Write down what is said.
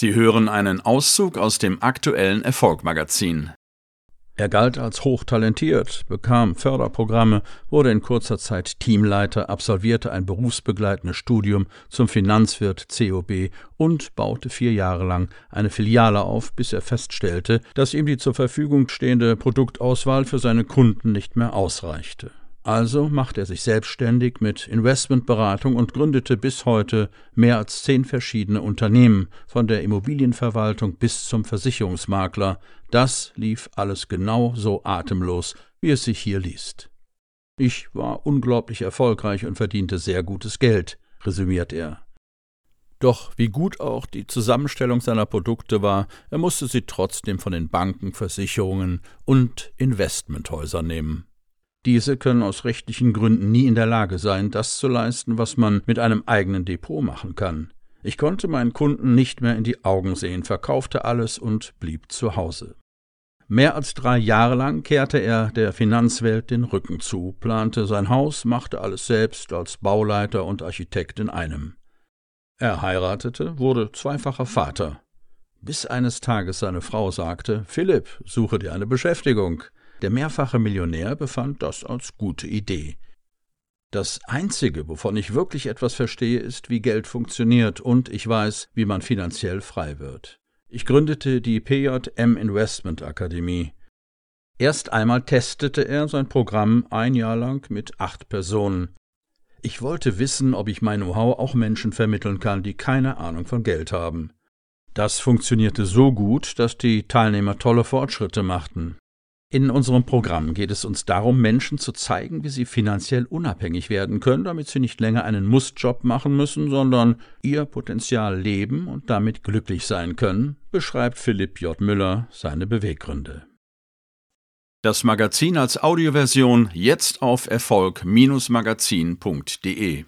Sie hören einen Auszug aus dem aktuellen Erfolgmagazin. Er galt als hochtalentiert, bekam Förderprogramme, wurde in kurzer Zeit Teamleiter, absolvierte ein berufsbegleitendes Studium zum Finanzwirt COB und baute vier Jahre lang eine Filiale auf, bis er feststellte, dass ihm die zur Verfügung stehende Produktauswahl für seine Kunden nicht mehr ausreichte. Also machte er sich selbstständig mit Investmentberatung und gründete bis heute mehr als zehn verschiedene Unternehmen, von der Immobilienverwaltung bis zum Versicherungsmakler. Das lief alles genau so atemlos, wie es sich hier liest. Ich war unglaublich erfolgreich und verdiente sehr gutes Geld, resümiert er. Doch wie gut auch die Zusammenstellung seiner Produkte war, er musste sie trotzdem von den Banken, Versicherungen und Investmenthäusern nehmen. Diese können aus rechtlichen Gründen nie in der Lage sein, das zu leisten, was man mit einem eigenen Depot machen kann. Ich konnte meinen Kunden nicht mehr in die Augen sehen, verkaufte alles und blieb zu Hause. Mehr als drei Jahre lang kehrte er der Finanzwelt den Rücken zu, plante sein Haus, machte alles selbst als Bauleiter und Architekt in einem. Er heiratete, wurde zweifacher Vater, bis eines Tages seine Frau sagte Philipp, suche dir eine Beschäftigung. Der mehrfache Millionär befand das als gute Idee. Das Einzige, wovon ich wirklich etwas verstehe, ist, wie Geld funktioniert, und ich weiß, wie man finanziell frei wird. Ich gründete die PJM Investment Akademie. Erst einmal testete er sein Programm ein Jahr lang mit acht Personen. Ich wollte wissen, ob ich mein Know-how auch Menschen vermitteln kann, die keine Ahnung von Geld haben. Das funktionierte so gut, dass die Teilnehmer tolle Fortschritte machten. In unserem Programm geht es uns darum, Menschen zu zeigen, wie sie finanziell unabhängig werden können, damit sie nicht länger einen Mussjob machen müssen, sondern ihr Potenzial leben und damit glücklich sein können, beschreibt Philipp J. Müller seine Beweggründe. Das Magazin als Audioversion jetzt auf Erfolg-magazin.de